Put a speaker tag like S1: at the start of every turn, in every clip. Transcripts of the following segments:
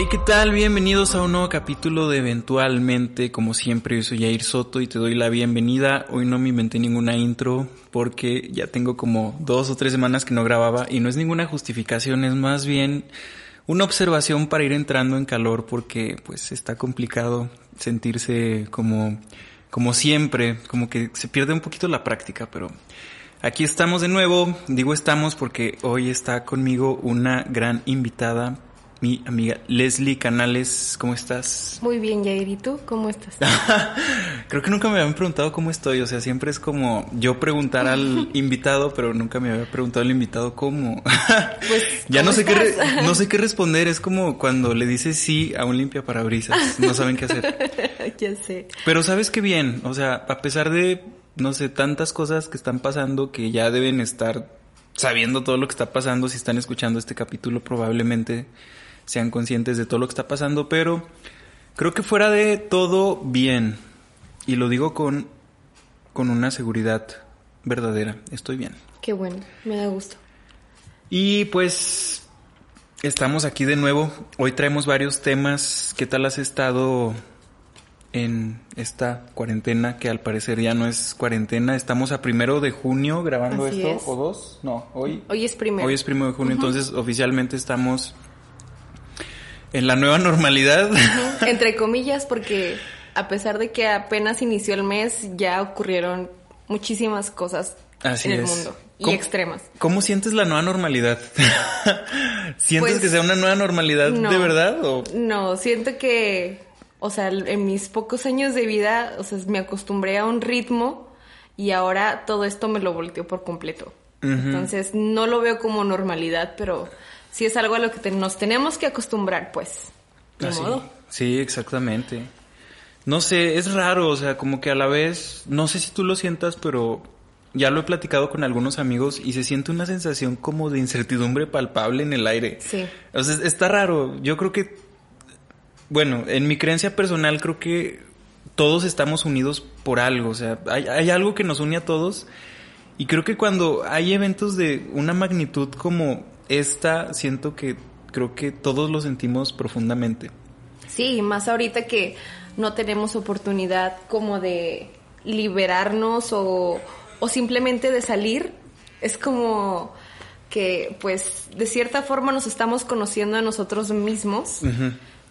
S1: Hey, ¿qué tal? Bienvenidos a un nuevo capítulo de Eventualmente. Como siempre, yo soy Jair Soto y te doy la bienvenida. Hoy no me inventé ninguna intro porque ya tengo como dos o tres semanas que no grababa y no es ninguna justificación, es más bien una observación para ir entrando en calor porque pues está complicado sentirse como, como siempre, como que se pierde un poquito la práctica, pero aquí estamos de nuevo. Digo estamos porque hoy está conmigo una gran invitada mi amiga Leslie Canales. ¿Cómo estás?
S2: Muy bien, Jair. ¿Y tú? ¿Cómo estás?
S1: Creo que nunca me habían preguntado cómo estoy. O sea, siempre es como yo preguntar al invitado, pero nunca me había preguntado al invitado cómo.
S2: Pues,
S1: ya no
S2: ¿cómo
S1: sé qué no sé qué responder. Es como cuando le dices sí a un limpia parabrisas. No saben qué hacer.
S2: ya sé.
S1: Pero sabes qué bien. O sea, a pesar de no sé tantas cosas que están pasando que ya deben estar sabiendo todo lo que está pasando si están escuchando este capítulo probablemente sean conscientes de todo lo que está pasando, pero creo que fuera de todo bien. Y lo digo con, con una seguridad verdadera. Estoy bien.
S2: Qué bueno. Me da gusto.
S1: Y pues estamos aquí de nuevo. Hoy traemos varios temas. ¿Qué tal has estado en esta cuarentena que al parecer ya no es cuarentena? Estamos a primero de junio grabando
S2: Así
S1: esto.
S2: es.
S1: ¿O dos? No, hoy.
S2: Hoy es primero.
S1: Hoy es primero de junio, entonces oficialmente estamos en la nueva normalidad.
S2: Entre comillas, porque a pesar de que apenas inició el mes, ya ocurrieron muchísimas cosas
S1: Así
S2: en el
S1: es.
S2: mundo. Y
S1: ¿Cómo-
S2: extremas.
S1: ¿Cómo sientes la nueva normalidad? ¿Sientes
S2: Pues,
S1: que sea una nueva normalidad
S2: no.
S1: de verdad? O...
S2: No, siento que, o sea, en mis pocos años de vida, o sea, me acostumbré a un ritmo y ahora todo esto me lo volteó por completo. Entonces, no lo veo como normalidad, pero sí es algo a lo que te- nos tenemos que acostumbrar, pues. De
S1: Así.
S2: modo.
S1: Sí, exactamente. No sé, es raro, o sea, como que a la vez, no sé si tú lo sientas, pero ya lo he platicado con algunos amigos y se siente una sensación como de incertidumbre palpable en el aire.
S2: Sí.
S1: O sea, está raro. Yo creo que, bueno, en mi creencia personal creo que todos estamos unidos por algo, o sea, hay, hay algo que nos une a todos y creo que cuando hay eventos de una magnitud como esta, siento que creo que todos lo sentimos profundamente.
S2: Sí, más ahorita que no tenemos oportunidad como de liberarnos o, o simplemente de salir. Es como que, pues, de cierta forma nos estamos conociendo a nosotros mismos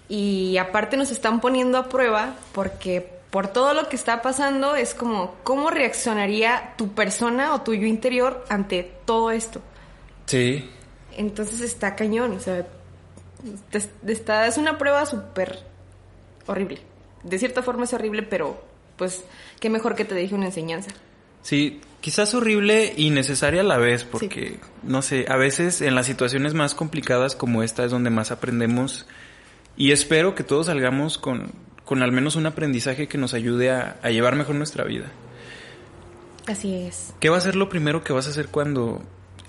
S2: y aparte nos están poniendo a prueba porque por todo lo que está pasando es como, ¿cómo reaccionaría tu persona o tu yo interior ante todo esto?
S1: Sí.
S2: Entonces está cañón, o sea, está, es una prueba súper horrible. De cierta forma es horrible, pero pues qué mejor que te deje una enseñanza.
S1: Sí, quizás horrible y necesaria a la vez, porque, no sé, a veces en las situaciones más complicadas como esta es donde más aprendemos y espero que todos salgamos con, con al menos un aprendizaje que nos ayude a, a llevar mejor nuestra vida.
S2: Así es.
S1: ¿Qué va a ser lo primero que vas a hacer cuando,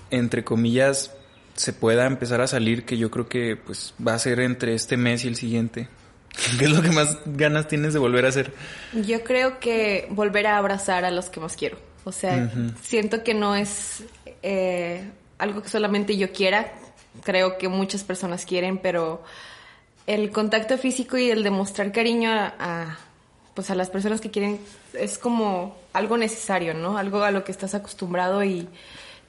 S1: entre comillas, se pueda empezar a salir? Que yo creo que pues va a ser entre este mes y el siguiente. ¿Qué es lo que más ganas tienes de volver a hacer?
S2: Yo creo que volver a abrazar a los que más quiero. O sea, siento que no es eh, algo que solamente yo quiera. Creo que muchas personas quieren, pero el contacto físico y el demostrar cariño a, a, pues a las personas que quieren es como algo necesario, ¿no? Algo a lo que estás acostumbrado y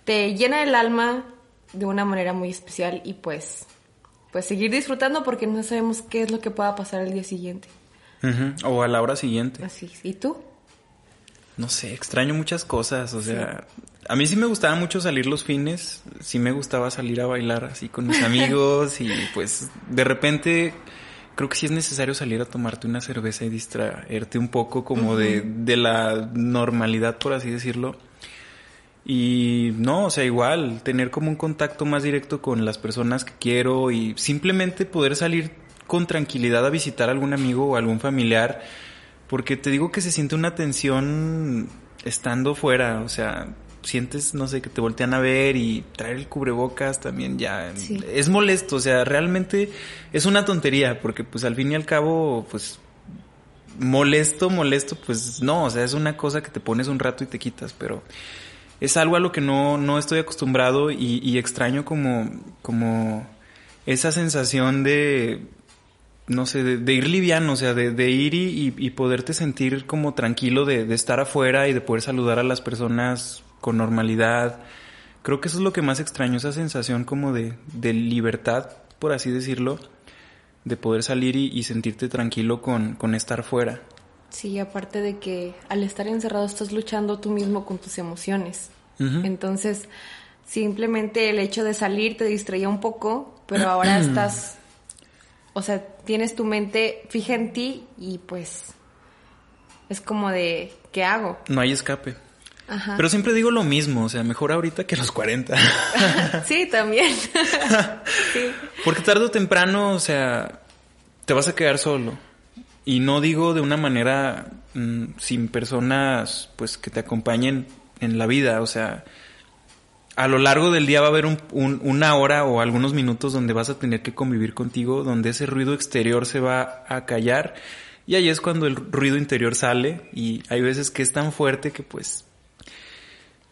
S2: te llena el alma de una manera muy especial y pues pues seguir disfrutando porque no sabemos qué es lo que pueda pasar el día siguiente.
S1: O a la hora siguiente.
S2: Así. ¿Y tú?
S1: No sé, extraño muchas cosas, o sea, a mí sí me gustaba mucho salir los fines, sí me gustaba salir a bailar así con mis amigos y pues de repente creo que sí es necesario salir a tomarte una cerveza y distraerte un poco como de, de la normalidad, por así decirlo. Y no, o sea, igual, tener como un contacto más directo con las personas que quiero y simplemente poder salir con tranquilidad a visitar a algún amigo o algún familiar, porque te digo que se siente una tensión estando fuera, o sea, sientes, no sé, que te voltean a ver y traer el cubrebocas también ya
S2: Sí.
S1: es molesto, o sea, realmente es una tontería, porque pues al fin y al cabo, pues molesto, molesto, pues no, o sea, es una cosa que te pones un rato y te quitas, pero es algo a lo que no, no estoy acostumbrado y, y extraño como, como esa sensación de, no sé, de, ir liviano, o sea, de, ir y, poderte sentir como tranquilo de, de, estar afuera y de poder saludar a las personas con normalidad. Creo que eso es lo que más extraño, esa sensación como de, de libertad, por así decirlo, de poder salir y, sentirte tranquilo con, con estar fuera.
S2: Sí, aparte de que al estar encerrado estás luchando tú mismo con tus emociones. Entonces, simplemente el hecho de salir te distraía un poco, pero ahora estás o sea, tienes tu mente fija en ti y pues es como de, ¿qué hago?
S1: No hay escape. Ajá. Pero siempre digo lo mismo, o sea, mejor ahorita que a los 40.
S2: sí, también.
S1: sí. Porque tarde o temprano, o sea, te vas a quedar solo. Y no digo de una manera mm, sin personas pues que te acompañen en la vida, o sea, a lo largo del día va a haber una hora o algunos minutos donde vas a tener que convivir contigo, donde ese ruido exterior se va a callar y ahí es cuando el ruido interior sale y hay veces que es tan fuerte que pues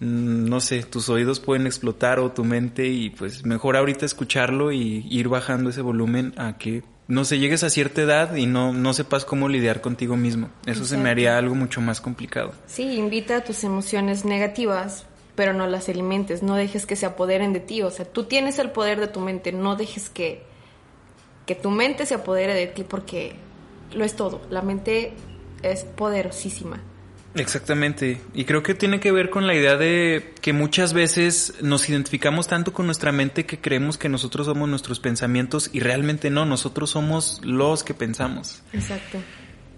S1: mm, no sé, tus oídos pueden explotar o tu mente y pues mejor ahorita escucharlo y ir bajando ese volumen a que no sé, llegues a cierta edad y no, no sepas cómo lidiar contigo mismo. Eso se me haría algo mucho más complicado.
S2: Sí, invita a tus emociones negativas pero no las alimentes, no dejes que se apoderen de ti, o sea, tú tienes el poder de tu mente, no dejes que, que tu mente se apodere de ti porque lo es todo, la mente es poderosísima.
S1: Exactamente, y creo que tiene que ver con la idea de que muchas veces nos identificamos tanto con nuestra mente que creemos que nosotros somos nuestros pensamientos y realmente no, nosotros somos los que pensamos.
S2: Exacto.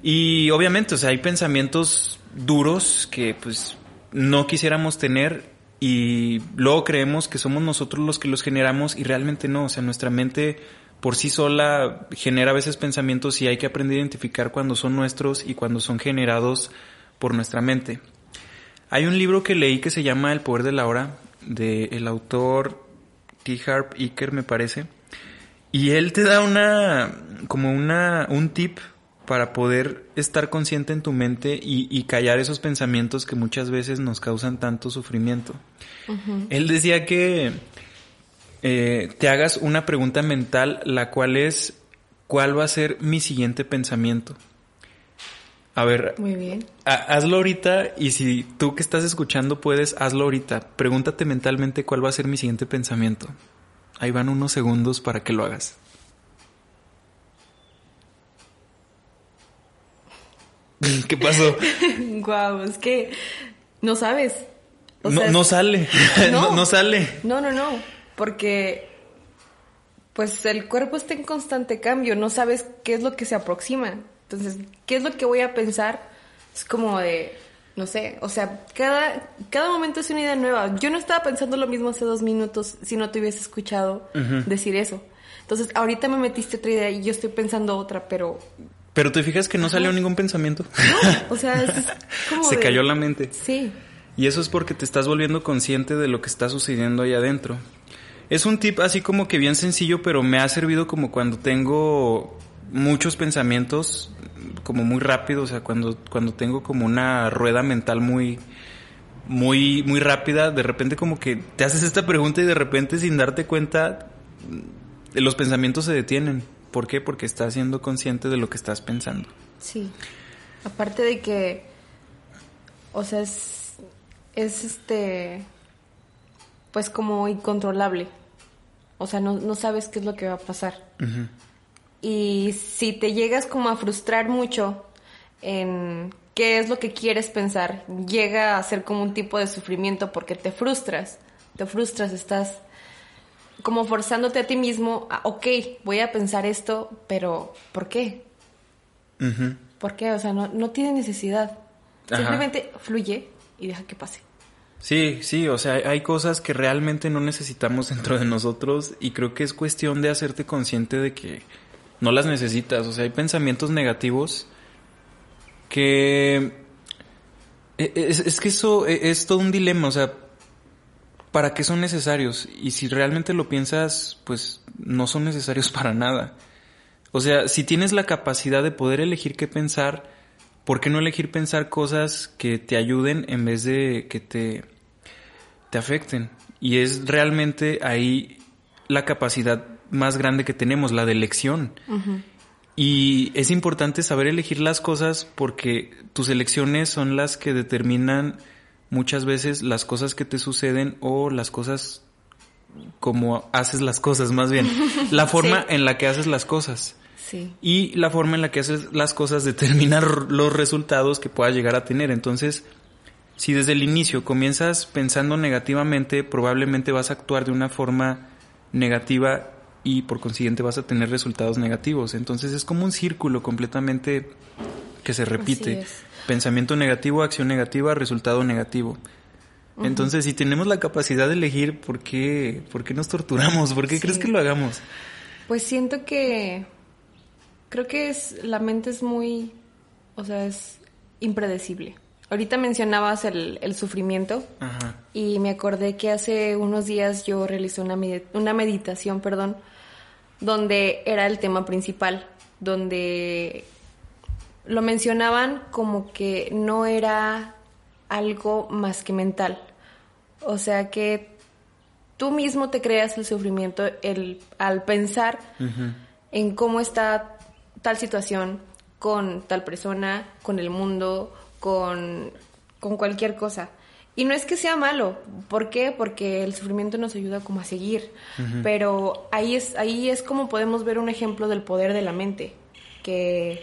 S1: Y obviamente, o sea, hay pensamientos duros que pues no quisiéramos tener y luego creemos que somos nosotros los que los generamos y realmente no, o sea, nuestra mente por sí sola genera a veces pensamientos y hay que aprender a identificar cuando son nuestros y cuando son generados por nuestra mente. Hay un libro que leí que se llama El poder de la hora, de el autor T. Harp Iker me parece, y él te da una, como una, un tip para poder estar consciente en tu mente y, callar esos pensamientos que muchas veces nos causan tanto sufrimiento. Él decía que eh, te hagas una pregunta mental, la cual es, ¿cuál va a ser mi siguiente pensamiento? A ver,
S2: Muy bien.
S1: hazlo ahorita y si tú que estás escuchando puedes, hazlo ahorita. Pregúntate mentalmente cuál va a ser mi siguiente pensamiento. Ahí van unos segundos para que lo hagas. ¿Qué pasó?
S2: Guau, es que no sabes.
S1: no, sale. No, no, sale.
S2: No, no, no. Porque pues el cuerpo está en constante cambio. No sabes qué es lo que se aproxima. Entonces, ¿qué es lo que voy a pensar? Es como de, no sé, o sea, cada, cada momento es una idea nueva. Yo no estaba pensando lo mismo hace dos minutos si no te hubiese escuchado decir eso. Entonces, ahorita me metiste otra idea y yo estoy pensando otra, pero
S1: pero te fijas que no salió ningún pensamiento.
S2: o sea, es como
S1: Se cayó la mente.
S2: Sí.
S1: Y eso es porque te estás volviendo consciente de lo que está sucediendo ahí adentro. Es un tip así como que bien sencillo, pero me ha servido como cuando tengo muchos pensamientos, como muy rápido, o sea, cuando, cuando tengo como una rueda mental muy, muy, muy rápida, de repente como que te haces esta pregunta y de repente sin darte cuenta, los pensamientos se detienen. ¿Por qué? Porque estás siendo consciente de lo que estás pensando.
S2: Sí. Aparte de que, o sea, es, es este, pues como incontrolable. O sea, no, no sabes qué es lo que va a pasar. Y si te llegas como a frustrar mucho en qué es lo que quieres pensar, llega a ser como un tipo de sufrimiento porque te frustras, te frustras, estás como forzándote a ti mismo, a, ok, voy a pensar esto, pero ¿por qué? ¿Por qué? O sea, no, no tiene necesidad. Simplemente fluye y deja que pase.
S1: Sí, sí, o sea, hay cosas que realmente no necesitamos dentro de nosotros y creo que es cuestión de hacerte consciente de que no las necesitas. O sea, hay pensamientos negativos que... E, es, es que eso e, es todo un dilema, o sea, ¿para qué son necesarios? Y si realmente lo piensas, pues no son necesarios para nada. O sea, si tienes la capacidad de poder elegir qué pensar, ¿por qué no elegir pensar cosas que te ayuden en vez de que te, te afecten? Y es realmente ahí la capacidad más grande que tenemos, la de elección. Y es importante saber elegir las cosas porque tus elecciones son las que determinan muchas veces las cosas que te suceden o las cosas como haces las cosas, más bien. La forma en la que haces las cosas.
S2: Sí.
S1: Y la forma en la que haces las cosas determina los resultados que puedas llegar a tener. Entonces, si desde el inicio comienzas pensando negativamente, probablemente vas a actuar de una forma negativa y por consiguiente vas a tener resultados negativos. Entonces es como un círculo completamente que se repite. Pensamiento negativo, acción negativa, resultado negativo. Entonces, si tenemos la capacidad de elegir, ¿por qué, por qué nos torturamos? ¿Por qué crees que lo hagamos?
S2: Pues siento que creo que es la mente es muy, o sea, es impredecible. Ahorita mencionabas el, el sufrimiento
S1: Ajá.
S2: y me acordé que hace unos días yo realicé una, una meditación, perdón, donde era el tema principal, donde lo mencionaban como que no era algo más que mental. O sea que tú mismo te creas el sufrimiento el, al pensar en cómo está tal situación con tal persona, con el mundo, con, con cualquier cosa. Y no es que sea malo, ¿por qué? Porque el sufrimiento nos ayuda como a seguir, pero ahí es, ahí es como podemos ver un ejemplo del poder de la mente, que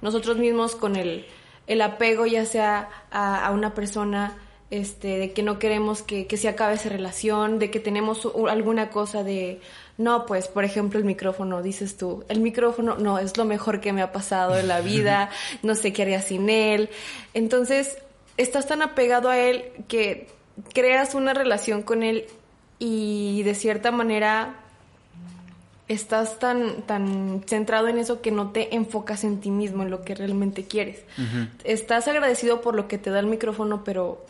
S2: nosotros mismos con el, el apego ya sea a, a, una persona, este, de que no queremos que, que, se acabe esa relación, de que tenemos alguna cosa de, no, pues, por ejemplo, el micrófono, dices tú, el micrófono no, es lo mejor que me ha pasado en la vida, no sé qué haría sin él. Entonces, estás tan apegado a él que creas una relación con él y de cierta manera estás tan, tan centrado en eso que no te enfocas en ti mismo, en lo que realmente quieres. Uh -huh. Estás agradecido por lo que te da el micrófono, pero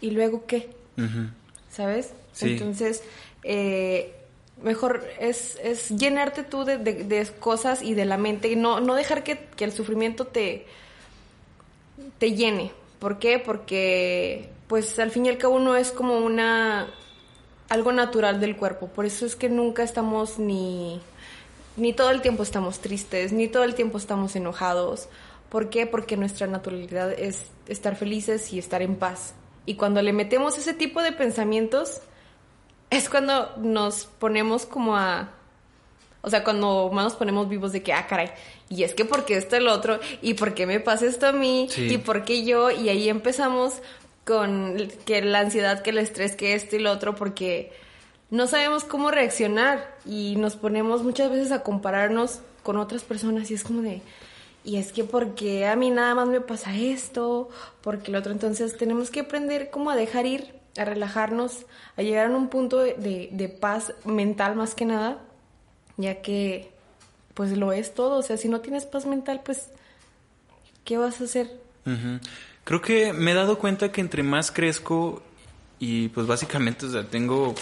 S2: ¿y luego qué? Uh -huh. ¿Sabes?
S1: Sí.
S2: Entonces, eh, mejor es, es, llenarte tú de, de, de, cosas y de la mente, no, no dejar que, que el sufrimiento te, te llene. ¿Por qué? Porque, pues, al fin y al cabo no es como una algo natural del cuerpo. Por eso es que nunca estamos ni, ni todo el tiempo estamos tristes, ni todo el tiempo estamos enojados. ¿Por qué? Porque nuestra naturalidad es estar felices y estar en paz. Y cuando le metemos ese tipo de pensamientos, es cuando nos ponemos como a... O sea, cuando más nos ponemos vivos de que, ah, caray, y es que porque esto el otro, y por qué me pasa esto a mí,
S1: sí.
S2: y por qué yo, y ahí empezamos con que la ansiedad, que el estrés, que esto y lo otro, porque no sabemos cómo reaccionar y nos ponemos muchas veces a compararnos con otras personas y es como de, y es que porque a mí nada más me pasa esto, porque el otro, entonces tenemos que aprender cómo a dejar ir, a relajarnos, a llegar a un punto de, de, paz mental más que nada, ya que pues lo es todo, o sea, si no tienes paz mental, pues, ¿qué vas a hacer?
S1: Creo que me he dado cuenta que entre más crezco y pues básicamente, o sea, tengo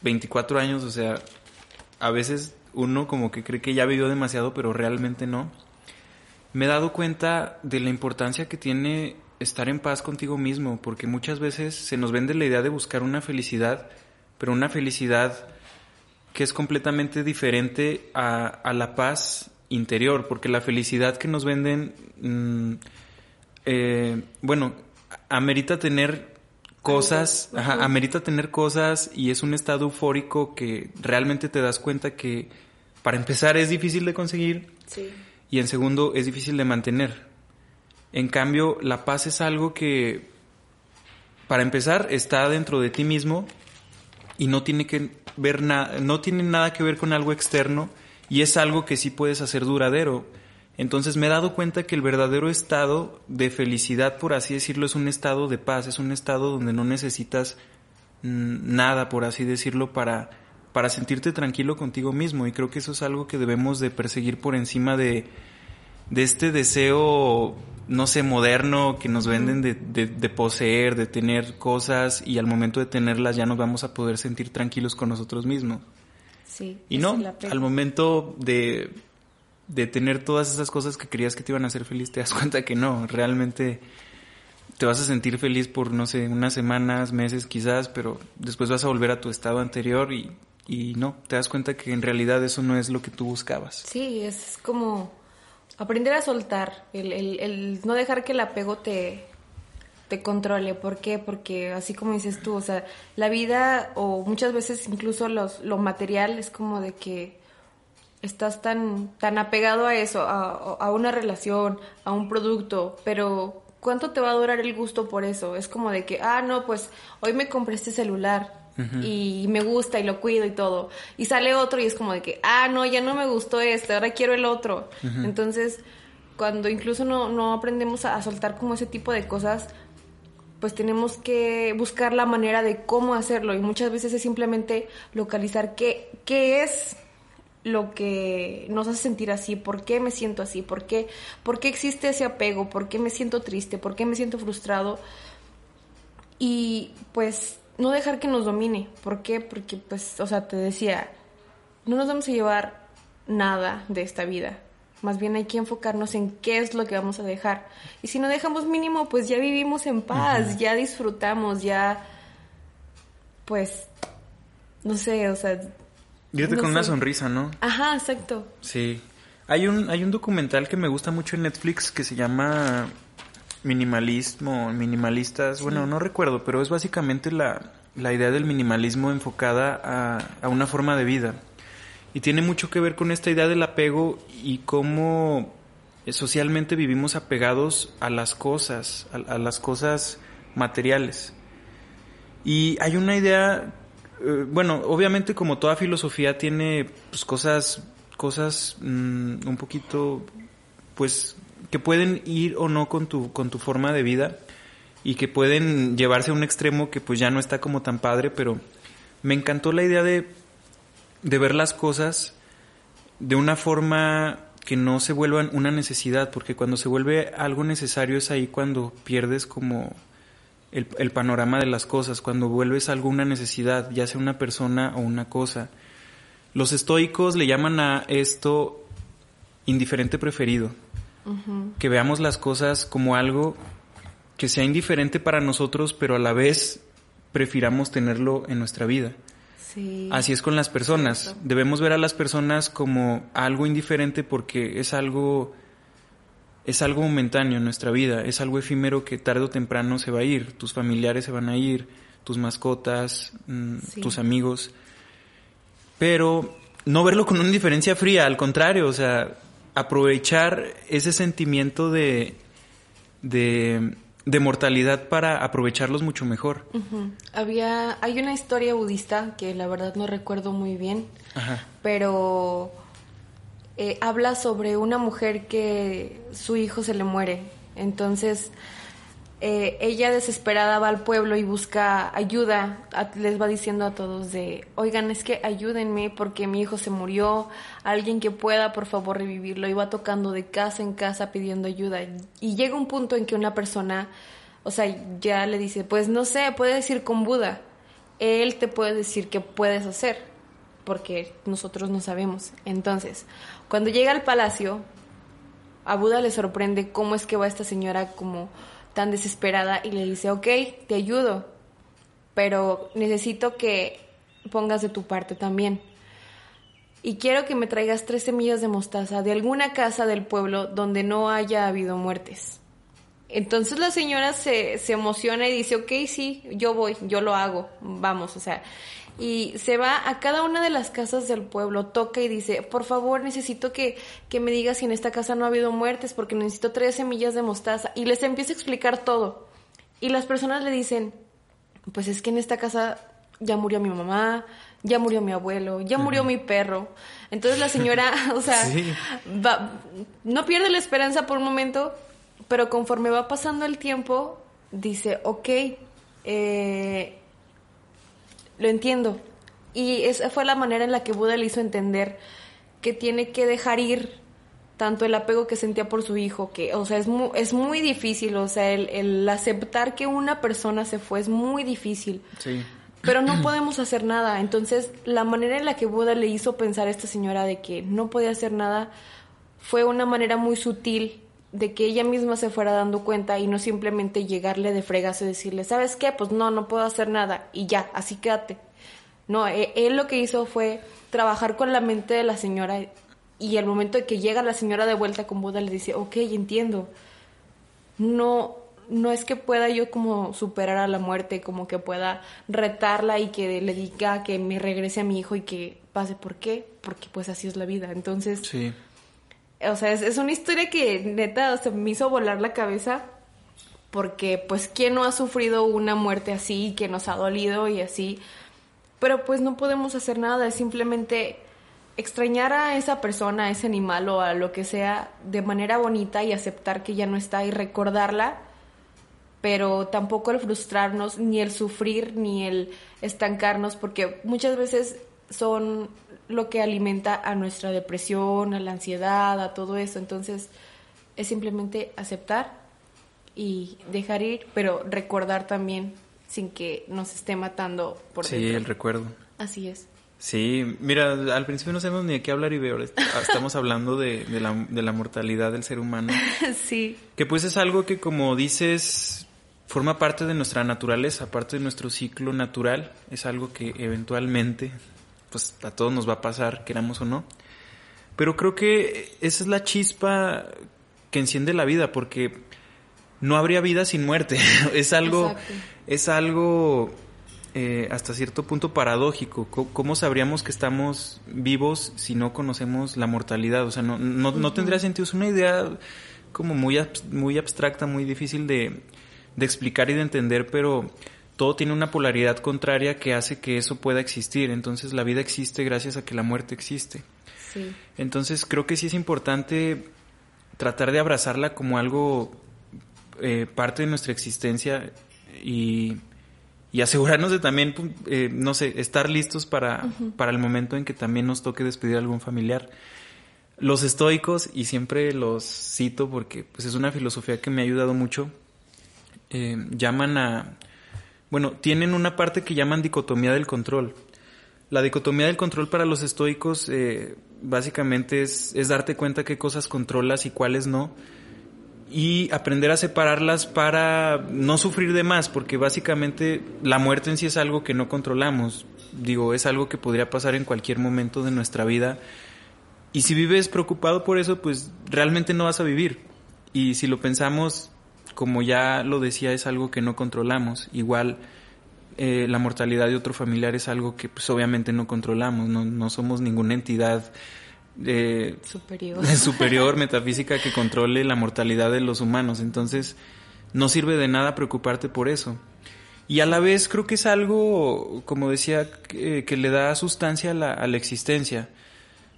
S1: 24 años, o sea, a veces uno como que cree que ya vivió demasiado, pero realmente no. Me he dado cuenta de la importancia que tiene estar en paz contigo mismo, porque muchas veces se nos vende la idea de buscar una felicidad, pero una felicidad que es completamente diferente a, a la paz interior, porque la felicidad que nos venden... Mmm, eh, bueno, amerita tener cosas, ajá, amerita tener cosas y es un estado eufórico que realmente te das cuenta que para empezar es difícil de conseguir
S2: sí.
S1: Y en segundo es difícil de mantener. En cambio, la paz es algo que para empezar está dentro de ti mismo y no tiene que ver nada, no tiene nada que ver con algo externo y es algo que sí puedes hacer duradero. Entonces me he dado cuenta que el verdadero estado de felicidad, por así decirlo, es un estado de paz, es un estado donde no necesitas nada, por así decirlo, para, para sentirte tranquilo contigo mismo. Y creo que eso es algo que debemos de perseguir por encima de, de este deseo, no sé, moderno que nos venden de, de, de poseer, de tener cosas y al momento de tenerlas ya nos vamos a poder sentir tranquilos con nosotros mismos.
S2: Sí,
S1: y no, al momento de de tener todas esas cosas que creías que te iban a hacer feliz, te das cuenta que no, realmente te vas a sentir feliz por, no sé, unas semanas, meses quizás, pero después vas a volver a tu estado anterior y, y no, te das cuenta que en realidad eso no es lo que tú buscabas.
S2: Sí, es como aprender a soltar, el, el, el no dejar que el apego te, te controle. ¿Por qué? Porque así como dices tú, o sea, la vida o muchas veces incluso los, lo material es como de que estás tan, tan apegado a eso, a, a una relación, a un producto, pero ¿cuánto te va a durar el gusto por eso? Es como de que, ah, no, pues hoy me compré este celular. Y me gusta y lo cuido y todo. Y sale otro y es como de que, ah, no, ya no me gustó este, ahora quiero el otro. Entonces, cuando incluso no, no aprendemos a, soltar como ese tipo de cosas, pues tenemos que buscar la manera de cómo hacerlo y muchas veces es simplemente localizar qué, qué es lo que nos hace sentir así, por qué me siento así, por qué, por qué existe ese apego, por qué me siento triste, por qué me siento frustrado y pues no dejar que nos domine, ¿por qué? Porque pues, o sea, te decía, no nos vamos a llevar nada de esta vida, más bien hay que enfocarnos en qué es lo que vamos a dejar. Y si no dejamos mínimo, pues ya vivimos en paz, ya disfrutamos, ya, pues, no sé, o sea...
S1: Irte con una sonrisa, ¿no?
S2: Ajá, exacto.
S1: Sí. Hay un, hay un documental que me gusta mucho en Netflix que se llama Minimalismo, Minimalistas, bueno, no recuerdo, pero es básicamente la, la idea del minimalismo enfocada a, a una forma de vida. Y tiene mucho que ver con esta idea del apego y cómo eh, socialmente vivimos apegados a las cosas, a, las cosas materiales. Y hay una idea, eh, bueno, obviamente como toda filosofía tiene pues, cosas, cosas mm, un poquito, pues, que pueden ir o no con tu, con tu forma de vida y que pueden llevarse a un extremo que pues ya no está como tan padre, pero me encantó la idea de de ver las cosas de una forma que no se vuelvan una necesidad, porque cuando se vuelve algo necesario es ahí cuando pierdes como el, el, panorama de las cosas, cuando vuelves algo una necesidad, ya sea una persona o una cosa. Los estoicos le llaman a esto indiferente preferido, que veamos las cosas como algo que sea indiferente para nosotros, pero a la vez prefiramos tenerlo en nuestra vida. Así es con las personas. Debemos ver a las personas como algo indiferente porque es algo es algo momentáneo en nuestra vida, es algo efímero que tarde o temprano se va a ir, tus familiares se van a ir, tus mascotas, mm, tus amigos. Pero no verlo con una indiferencia fría, al contrario, o sea, aprovechar ese sentimiento de de de mortalidad para aprovecharlos mucho mejor.
S2: Había, hay una historia budista que la verdad no recuerdo muy bien, pero eh, habla sobre una mujer que su hijo se le muere. Entonces, eh, ella desesperada va al pueblo y busca ayuda, les va diciendo a todos de, oigan, es que ayúdenme porque mi hijo se murió, alguien que pueda por favor revivirlo, y va tocando de casa en casa pidiendo ayuda. Y llega un punto en que una persona, o sea, ya le dice, pues no sé, puedes ir con Buda, él te puede decir qué puedes hacer, porque nosotros no sabemos. Entonces, cuando llega al palacio, a Buda le sorprende cómo es que va esta señora como tan desesperada y le dice, ok, te ayudo, pero necesito que pongas de tu parte también. Y quiero que me traigas tres semillas de mostaza de alguna casa del pueblo donde no haya habido muertes. Entonces la señora se, se emociona y dice, ok, sí, yo voy, yo lo hago, vamos, o sea, y se va a cada una de las casas del pueblo, toca y dice, por favor, necesito que, que me digas si en esta casa no ha habido muertes, porque necesito tres semillas de mostaza. Y les empieza a explicar todo. Y las personas le dicen, pues es que en esta casa ya murió mi mamá, ya murió mi abuelo, ya murió mi perro. Entonces la señora, o sea, no pierde la esperanza por un momento, pero conforme va pasando el tiempo, dice, ok, eh, lo entiendo. Y esa fue la manera en la que Buda le hizo entender que tiene que dejar ir tanto el apego que sentía por su hijo, que, o sea, es muy, es muy difícil, o sea, el, el aceptar que una persona se fue es muy difícil. Sí. Pero no podemos hacer nada. Entonces, la manera en la que Buda le hizo pensar a esta señora de que no podía hacer nada fue una manera muy sutil de que ella misma se fuera dando cuenta y no simplemente llegarle de fregazo y decirle, ¿sabes qué? Pues no, no puedo hacer nada y ya, así quédate. No, e, él, lo que hizo fue trabajar con la mente de la señora y al momento de que llega la señora de vuelta con Buda le dice, ok, entiendo. No, no es que pueda yo como superar a la muerte, como que pueda retarla y que le diga que me regrese a mi hijo y que pase. ¿Por qué? Porque pues así es la vida. Entonces,
S1: sí.
S2: O sea, es, una historia que neta se me hizo volar la cabeza porque pues quién no ha sufrido una muerte así, que nos ha dolido y así. Pero pues no podemos hacer nada, es simplemente extrañar a esa persona, a ese animal o a lo que sea de manera bonita y aceptar que ya no está y recordarla, pero tampoco el frustrarnos, ni el sufrir, ni el estancarnos, porque muchas veces son lo que alimenta a nuestra depresión, a la ansiedad, a todo eso. Entonces es simplemente aceptar y dejar ir, pero recordar también sin que nos esté matando por
S1: sí, el recuerdo.
S2: Así es.
S1: Sí, mira, al principio no sabemos ni de qué hablar y veo, estamos hablando de, la, de la mortalidad del ser humano.
S2: sí.
S1: Que pues es algo que como dices, forma parte de nuestra naturaleza, parte de nuestro ciclo natural, es algo que eventualmente pues a todos nos va a pasar, queramos o no. Pero creo que esa es la chispa que enciende la vida, porque no habría vida sin muerte. es algo, es algo eh, hasta cierto punto paradójico. ¿Cómo sabríamos que estamos vivos si no conocemos la mortalidad? O sea, no, no, tendría sentido. Es una idea como muy, muy abstracta, muy difícil de, de explicar y de entender, pero todo tiene una polaridad contraria que hace que eso pueda existir. Entonces la vida existe gracias a que la muerte existe. Sí. Entonces creo que sí es importante tratar de abrazarla como algo eh, parte de nuestra existencia y y asegurarnos de también, pues, eh, no sé, estar listos para, para el momento en que también nos toque despedir a algún familiar. Los estoicos, y siempre los cito porque pues, es una filosofía que me ha ayudado mucho, eh, llaman a, bueno, tienen una parte que llaman dicotomía del control. La dicotomía del control para los estoicos eh, básicamente es, es darte cuenta qué cosas controlas y cuáles no y aprender a separarlas para no sufrir de más, porque básicamente la muerte en sí es algo que no controlamos. Digo, es algo que podría pasar en cualquier momento de nuestra vida. Y si vives preocupado por eso, pues realmente no vas a vivir. Y si lo pensamos, como ya lo decía, es algo que no controlamos. Igual eh, la mortalidad de otro familiar es algo que pues obviamente no controlamos, no, no somos ninguna entidad
S2: superior.
S1: superior metafísica que controle la mortalidad de los humanos. Entonces, no sirve de nada preocuparte por eso. Y a la vez creo que es algo, como decía, que, le da sustancia a la, a la, existencia.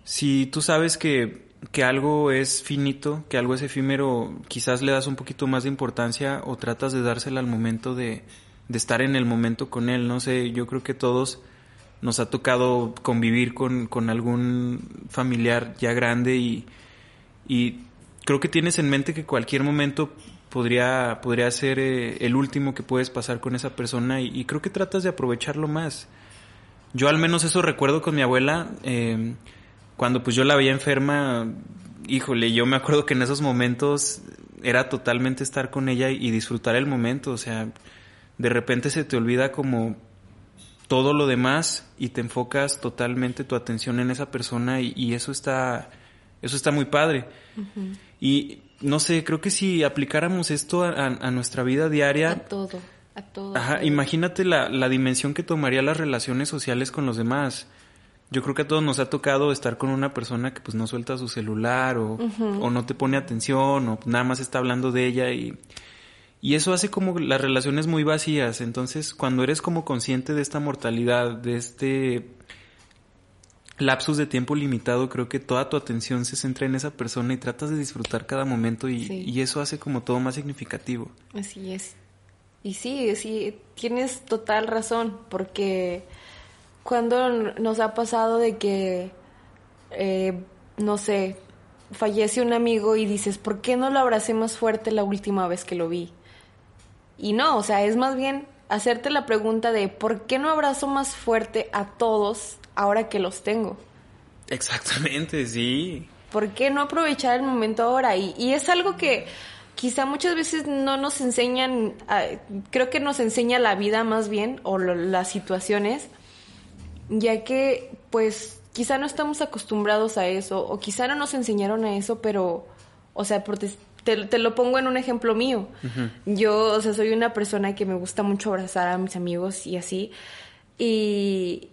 S1: Si tú sabes que, que algo es finito, que algo es efímero, quizás le das un poquito más de importancia o tratas de dársela al momento de, de estar en el momento con él. No sé, yo creo que todos nos ha tocado convivir con, con algún familiar ya grande y, y, creo que tienes en mente que cualquier momento podría, podría ser eh, el último que puedes pasar con esa persona y, creo que tratas de aprovecharlo más. Yo al menos eso recuerdo con mi abuela, eh, cuando pues yo la veía enferma, híjole, yo me acuerdo que en esos momentos era totalmente estar con ella y disfrutar el momento, o sea, de repente se te olvida como todo lo demás y te enfocas totalmente tu atención en esa persona y, eso está eso está muy padre. Y no sé creo que si aplicáramos esto a, nuestra vida diaria
S2: a todo a todo
S1: ajá imagínate la, la dimensión que tomaría las relaciones sociales con los demás yo creo que a todos nos ha tocado estar con una persona que pues no suelta su celular o, o no te pone atención o nada más está hablando de ella y y eso hace como las relaciones muy vacías. Entonces, cuando eres como consciente de esta mortalidad, de este lapsus de tiempo limitado, creo que toda tu atención se centra en esa persona y tratas de disfrutar cada momento y, eso hace como todo más significativo.
S2: Así es. Y sí, sí, tienes total razón, porque cuando nos ha pasado de que, eh, no sé, fallece un amigo y dices, ¿por qué no lo abracé más fuerte la última vez que lo vi? Y no, o sea, es más bien hacerte la pregunta de ¿por qué no abrazo más fuerte a todos ahora que los tengo?
S1: Exactamente, sí.
S2: ¿Por qué no aprovechar el momento ahora? Y, y es algo que quizá muchas veces no nos enseñan, creo que nos enseña la vida más bien, o las situaciones, ya que pues quizá no estamos acostumbrados a eso o quizá no nos enseñaron a eso, pero, o sea, te, lo pongo en un ejemplo mío. Yo, o sea, soy una persona que me gusta mucho abrazar a mis amigos y así. Y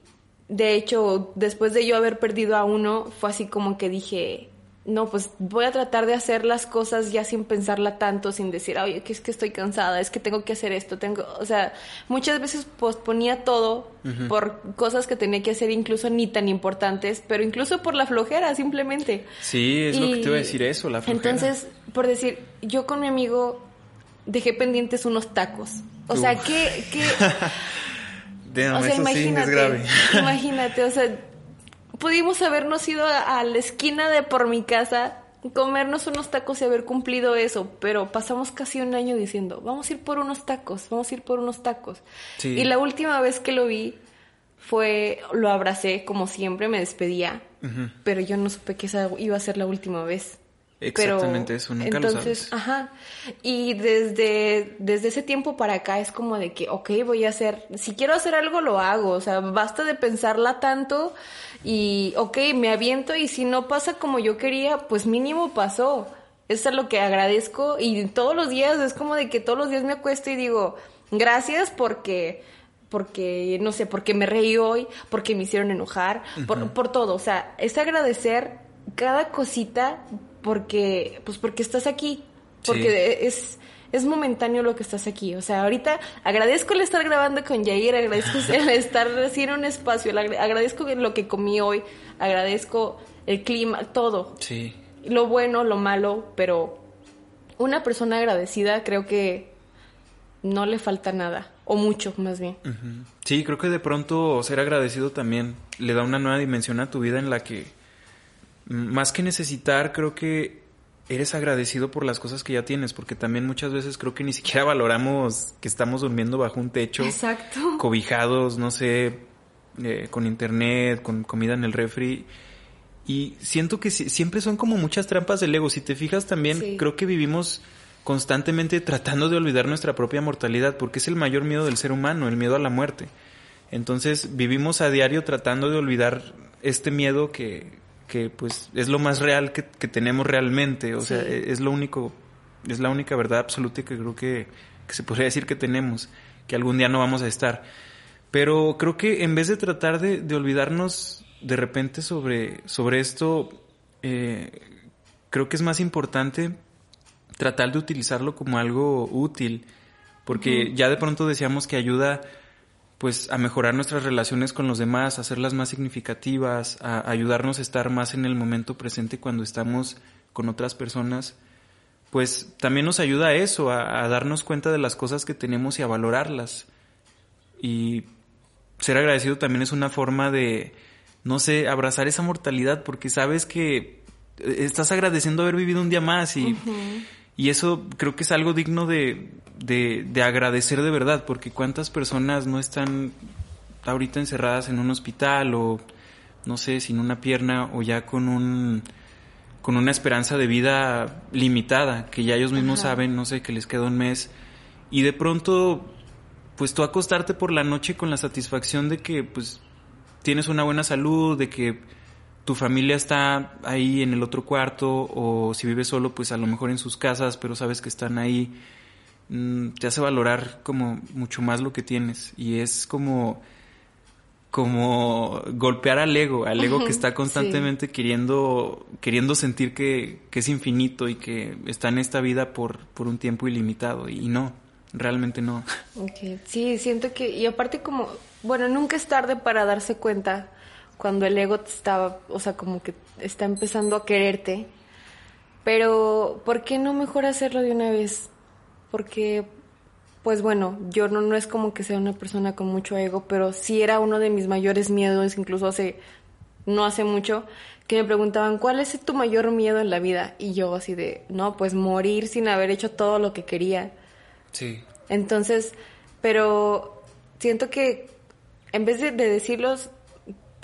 S2: de hecho, después de yo haber perdido a uno, fue así como que dije, no, pues voy a tratar de hacer las cosas ya sin pensarla tanto, sin decir, oye, que es que estoy cansada, es que tengo que hacer esto, tengo, o sea, muchas veces posponía todo por cosas que tenía que hacer incluso ni tan importantes, pero incluso por la flojera, simplemente.
S1: Sí, es lo que te iba a decir eso, la flojera.
S2: Entonces, por decir, yo con mi amigo dejé pendientes unos tacos. O sea, que... que
S1: o sea, imagínate,
S2: imagínate, o sea pudimos habernos ido a, la esquina de por mi casa, comernos unos tacos y haber cumplido eso, pero pasamos casi un año diciendo, vamos a ir por unos tacos, vamos a ir por unos tacos. Y la última vez que lo vi fue, lo abracé como siempre, me despedía, pero yo no supe que esa iba a ser la última vez.
S1: Exactamente eso, nunca entonces,
S2: lo sabes. Ajá. Y desde, desde ese tiempo para acá es como de que, ok, voy a hacer, si quiero hacer algo, lo hago. O sea, basta de pensarla tanto y, ok, me aviento y si no pasa como yo quería, pues mínimo pasó. Eso es lo que agradezco y todos los días es como de que todos los días me acuesto y digo, gracias porque porque, no sé, porque me reí hoy, porque me hicieron enojar, por, por todo. O sea, es agradecer cada cosita porque, pues porque estás aquí, porque es, es momentáneo lo que estás aquí. O sea, ahorita agradezco el estar grabando con Jair, agradezco el estar así en un espacio, agradezco lo que comí hoy, agradezco el clima, todo.
S1: Sí.
S2: Lo bueno, lo malo, pero una persona agradecida creo que no le falta nada, o mucho más bien.
S1: Sí, creo que de pronto ser agradecido también le da una nueva dimensión a tu vida en la que más que necesitar, creo que eres agradecido por las cosas que ya tienes, porque también muchas veces creo que ni siquiera valoramos que estamos durmiendo bajo un techo,
S2: Exacto.
S1: cobijados, no sé, eh, con internet, con comida en el refri. Y siento que siempre son como muchas trampas del ego. Si te fijas también, creo que vivimos constantemente tratando de olvidar nuestra propia mortalidad, porque es el mayor miedo del ser humano, el miedo a la muerte. Entonces vivimos a diario tratando de olvidar este miedo que, que pues es lo más real que, tenemos realmente, o sea, es lo único, es la única verdad absoluta que creo que, se podría decir que tenemos, que algún día no vamos a estar. Pero creo que en vez de tratar de, olvidarnos de repente sobre, sobre esto, eh, creo que es más importante tratar de utilizarlo como algo útil, porque ya de pronto decíamos que ayuda pues a mejorar nuestras relaciones con los demás, a hacerlas más significativas, a ayudarnos a estar más en el momento presente cuando estamos con otras personas, pues también nos ayuda a eso, a, darnos cuenta de las cosas que tenemos y a valorarlas. Y ser agradecido también es una forma de, no sé, abrazar esa mortalidad, porque sabes que estás agradeciendo haber vivido un día más y, y eso creo que es algo digno de, de, agradecer de verdad, porque cuántas personas no están ahorita encerradas en un hospital o, no sé, sin una pierna o ya con un con una esperanza de vida limitada, que ya ellos mismos saben, no sé, que les queda un mes, y de pronto, pues tú acostarte por la noche con la satisfacción de que, pues, tienes una buena salud, de que tu familia está ahí en el otro cuarto o si vives solo, pues a lo mejor en sus casas, pero sabes que están ahí, mm, te hace valorar como mucho más lo que tienes y es como como golpear al ego, al ego que está constantemente queriendo queriendo sentir que, que, es infinito y que está en esta vida por, por un tiempo ilimitado y no, realmente no.
S2: Okay. Sí, siento que y aparte como, bueno, nunca es tarde para darse cuenta cuando el ego te está, o sea, como que está empezando a quererte. Pero, ¿por qué no mejor hacerlo de una vez? Porque, pues bueno, yo no, no es como que sea una persona con mucho ego, pero sí era uno de mis mayores miedos, incluso hace, no hace mucho, que me preguntaban, ¿cuál es tu mayor miedo en la vida? Y yo así de, no, pues morir sin haber hecho todo lo que quería.
S1: Sí.
S2: Entonces, pero siento que en vez de, de decirlos,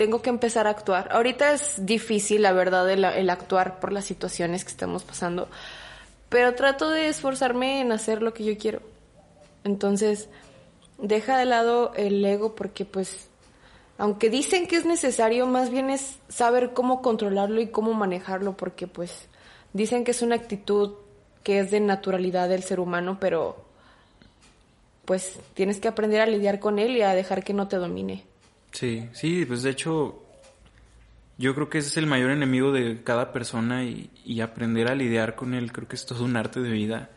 S2: tengo que empezar a actuar. Ahorita es difícil, la verdad, el, actuar por las situaciones que estamos pasando, pero trato de esforzarme en hacer lo que yo quiero. Entonces, deja de lado el ego porque pues aunque dicen que es necesario, más bien es saber cómo controlarlo y cómo manejarlo, porque pues dicen que es una actitud que es de naturalidad del ser humano, pero pues tienes que aprender a lidiar con él y a dejar que no te domine.
S1: Sí, sí, pues de hecho yo creo que ese es el mayor enemigo de cada persona y, y aprender a lidiar con él creo que es todo un arte de vida.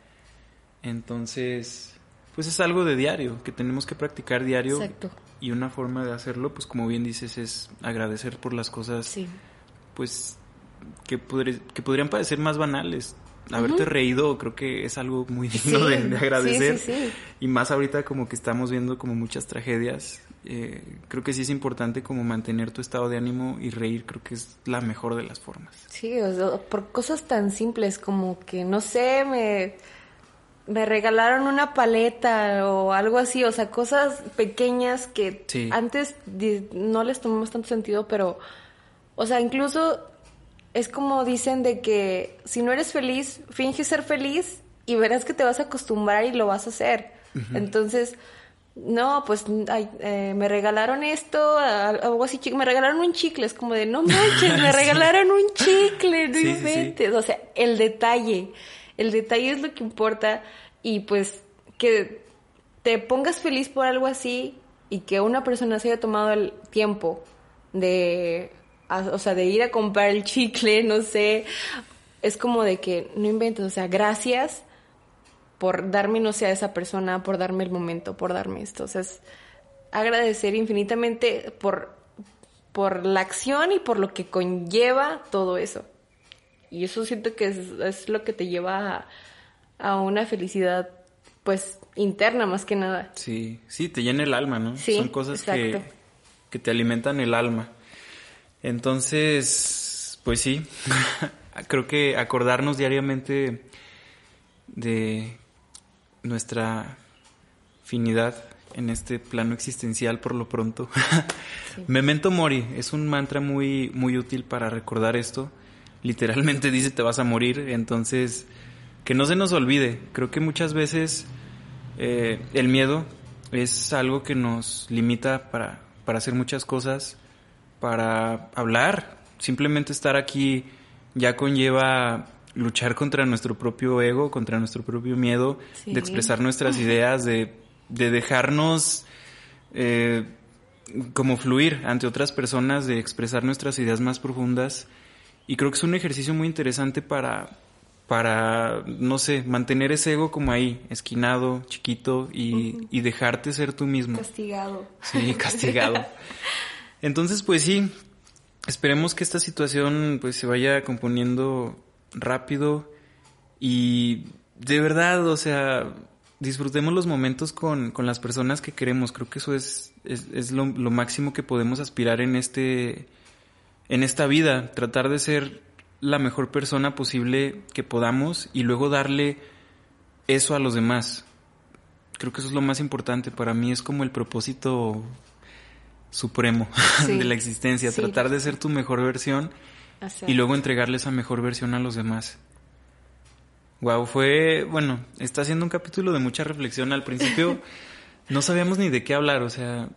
S1: Entonces, pues es algo de diario, que tenemos que practicar diario.
S2: Exacto.
S1: Y una forma de hacerlo, pues como bien dices, es agradecer por las cosas,
S2: Sí.
S1: pues, que, que podrían parecer más banales. Haberte reído creo que es algo muy digno
S2: Sí,
S1: de, de agradecer.
S2: sí, sí, sí.
S1: Y más ahorita como que estamos viendo como muchas tragedias. eh, creo que sí es importante como mantener tu estado de ánimo y reír, creo que es la mejor de las formas.
S2: Sí, o sea, por cosas tan simples como que, no sé, me, me regalaron una paleta o algo así, o sea, cosas pequeñas que antes no les tomamos tanto sentido, pero, o sea, incluso es como dicen de que si no eres feliz, finge ser feliz y verás que te vas a acostumbrar y lo vas a hacer. Entonces, no, pues ay, eh, me regalaron esto, algo así, me regalaron un chicle, es como de, no manches, me regalaron un chicle, no
S1: Sí, sí, sí.
S2: inventes. O sea, el detalle, el detalle es lo que importa y pues que te pongas feliz por algo así y que una persona se haya tomado el tiempo de, a- o sea, de ir a comprar el chicle, no sé, es como de que no inventes, o sea, gracias por darme, no sé, a esa persona, por darme el momento, por darme esto. O sea, es agradecer infinitamente por, por la acción y por lo que conlleva todo eso. Y eso siento que es, es lo que te lleva a, a una felicidad, pues, interna más que nada.
S1: Sí, sí, te llena el alma, ¿no?
S2: Sí,
S1: Son cosas que, que te alimentan el alma. Entonces, pues sí, creo que acordarnos diariamente de nuestra finidad en este plano existencial por lo pronto. Memento mori es un mantra muy muy útil para recordar esto. Literalmente dice te vas a morir, entonces que no se nos olvide. Creo que muchas veces eh, el miedo es algo que nos limita para, para hacer muchas cosas, para hablar. Simplemente estar aquí ya conlleva luchar contra nuestro propio ego, contra nuestro propio miedo,
S2: Sí.
S1: de expresar nuestras ideas, de, de dejarnos eh, como fluir ante otras personas, de expresar nuestras ideas más profundas. Y creo que es un ejercicio muy interesante para, para, no sé, mantener ese ego como ahí, esquinado, chiquito, y, y dejarte ser tú mismo.
S2: Castigado.
S1: Sí, castigado. Entonces, pues sí, esperemos que esta situación pues se vaya componiendo rápido y de verdad, o sea, disfrutemos los momentos con, con las personas que queremos. Creo que eso es, es, lo, lo máximo que podemos aspirar en este, en esta vida. Tratar de ser la mejor persona posible que podamos y luego darle eso a los demás. Creo que eso es lo más importante. Para mí es como el propósito supremo
S2: Sí.
S1: de la existencia.
S2: Sí.
S1: Tratar de ser tu mejor versión y luego entregarle esa mejor versión a los demás. Wow, fue, bueno, está haciendo un capítulo de mucha reflexión. Al principio no sabíamos ni de qué hablar, o sea,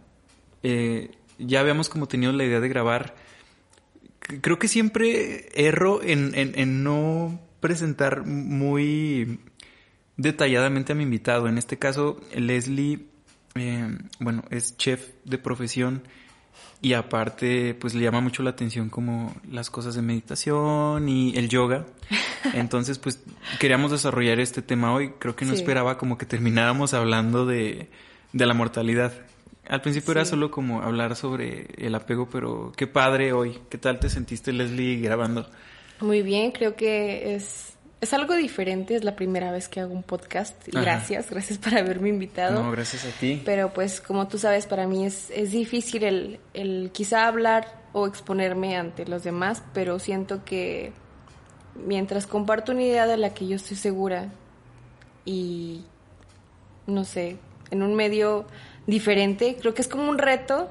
S1: eh, ya habíamos como tenido la idea de grabar. Creo que siempre erro en, en, en no presentar muy detalladamente a mi invitado. En este caso, Leslie, eh, bueno, es chef de profesión y aparte, pues le llama mucho la atención como las cosas de meditación y el yoga. Entonces, pues queríamos desarrollar este tema hoy. Creo que no
S2: Sí.
S1: esperaba como que termináramos hablando de, de la mortalidad. Al principio era solo como hablar sobre el apego, pero qué padre hoy. ¿Qué tal te sentiste, Leslie, grabando?
S2: Muy bien, creo que es, es algo diferente, es la primera vez que hago un podcast.
S1: Ajá.
S2: gracias, gracias por haberme invitado.
S1: No, gracias a ti.
S2: Pero pues como tú sabes, para mí es, es difícil el, el quizá hablar o exponerme ante los demás, pero siento que mientras comparto una idea de la que yo estoy segura y no sé, en un medio diferente, creo que es como un reto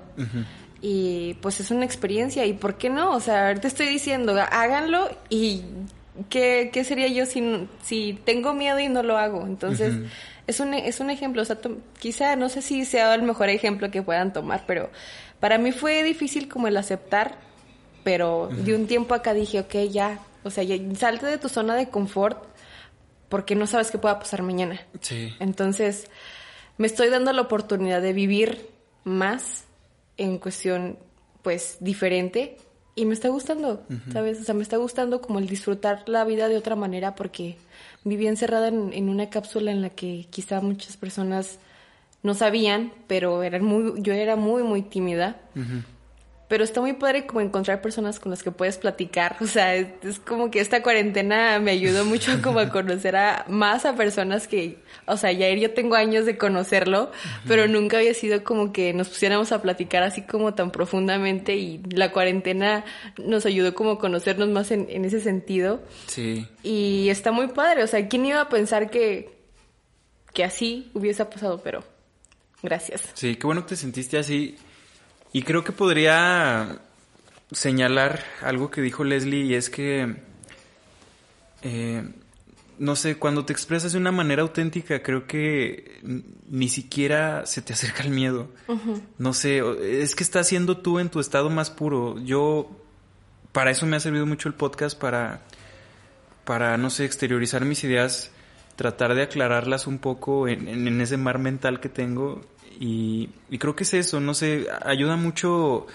S2: y pues es una experiencia y ¿por qué no? O sea, te estoy diciendo, háganlo y ¿qué, qué sería yo si, si tengo miedo y no lo hago? Entonces, es, un, es un ejemplo, o sea, quizá no sé si sea el mejor ejemplo que puedan tomar, pero para mí fue difícil como el aceptar, pero de un tiempo acá dije, ok, ya, o sea, ya, salte de tu zona de confort porque no sabes qué pueda pasar mañana.
S1: Sí.
S2: Entonces, me estoy dando la oportunidad de vivir más en cuestión, pues, diferente y me está gustando, ¿sabes? O sea, me está gustando como el disfrutar la vida de otra manera porque viví encerrada en, una cápsula en la que quizá muchas personas no sabían, pero eran muy, yo era muy, muy tímida. Pero está muy padre como encontrar personas con las que puedes platicar. O sea, es, como que esta cuarentena me ayudó mucho como a conocer a más a personas que, o sea, ya yo tengo años de conocerlo, pero nunca había sido como que nos pusiéramos a platicar así como tan profundamente y la cuarentena nos ayudó como a conocernos más en, en ese sentido.
S1: Sí.
S2: Y está muy padre. O sea, ¿quién iba a pensar que, que así hubiese pasado? Pero gracias.
S1: Sí, qué bueno que te sentiste así. Y creo que podría señalar algo que dijo Leslie y es que, eh, no sé, cuando te expresas de una manera auténtica, creo que ni siquiera se te acerca el miedo. No sé, es que estás siendo tú en tu estado más puro. Yo, para eso me ha servido mucho el podcast, para, para no sé, exteriorizar mis ideas, tratar de aclararlas un poco en, en ese mar mental que tengo y, creo que es eso, no sé, ayuda mucho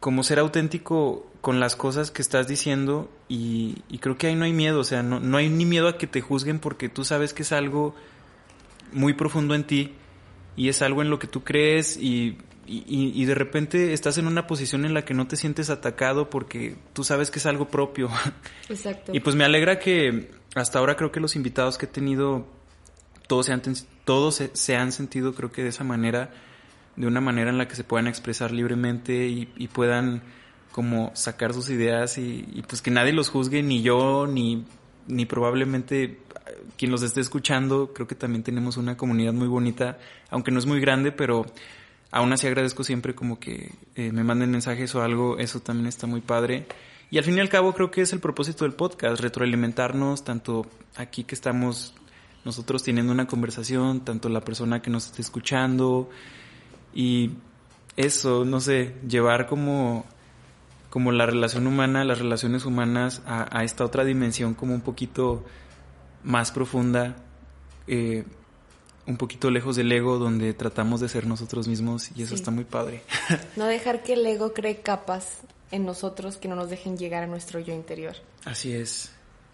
S1: como ser auténtico con las cosas que estás diciendo y, creo que ahí no hay miedo, o sea, no, no, hay ni miedo a que te juzguen porque tú sabes que es algo muy profundo en ti y es algo en lo que tú crees y, y, de repente estás en una posición en la que no te sientes atacado porque tú sabes que es algo propio.
S2: Exacto.
S1: Y pues me alegra que hasta ahora creo que los invitados que he tenido todos se han, todos se, han sentido, creo que de esa manera, de una manera en la que se puedan expresar libremente y, puedan como sacar sus ideas y, pues que nadie los juzgue, ni yo, ni, ni probablemente quien los esté escuchando. Creo que también tenemos una comunidad muy bonita, aunque no es muy grande, pero aún así agradezco siempre como que eh, me manden mensajes o algo, eso también está muy padre. Y al fin y al cabo creo que es el propósito del podcast, retroalimentarnos, tanto aquí que estamos nosotros teniendo una conversación, tanto la persona que nos esté escuchando y eso, no sé, llevar como, como la relación humana, las relaciones humanas a, esta otra dimensión como un poquito más profunda, eh, un poquito lejos del ego, donde tratamos de ser nosotros mismos y eso está muy padre.
S2: No dejar que el ego cree capas en nosotros que no nos dejen llegar a nuestro yo interior.
S1: Así es.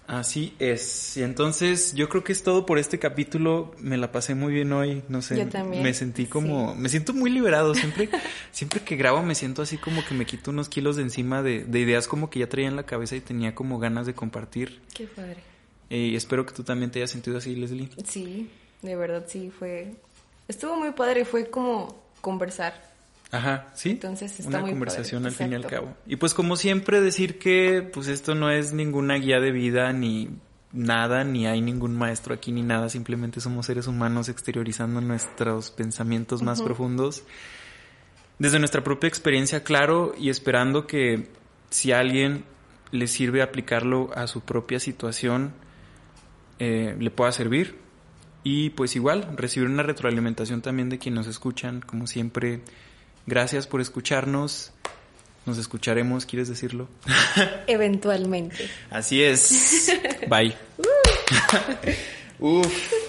S1: Así es. Y entonces yo creo que es todo por este capítulo. Me la pasé muy bien hoy. No sé.
S2: Yo también.
S1: Me sentí como, me siento muy liberado. Siempre, siempre que grabo me siento así como que me quito unos kilos de encima de, de ideas como que ya traía en la cabeza y tenía como ganas de compartir.
S2: Qué padre.
S1: Y espero que tú también te hayas sentido así, Leslie.
S2: Sí, de verdad sí fue. Estuvo muy padre. Fue como conversar.
S1: Ajá, sí.
S2: Entonces está
S1: una conversación al fin y al cabo. Y pues como siempre decir que pues esto no es ninguna guía de vida ni nada, ni hay ningún maestro aquí ni nada, simplemente somos seres humanos exteriorizando nuestros pensamientos más profundos desde nuestra propia experiencia, claro, y esperando que si a alguien le sirve aplicarlo a su propia situación, eh, le pueda servir. Y pues igual, recibir una retroalimentación también de quienes nos escuchan, como siempre Gracias por escucharnos. Nos escucharemos, ¿quieres decirlo?
S2: Eventualmente.
S1: Así es. Bye. Uf.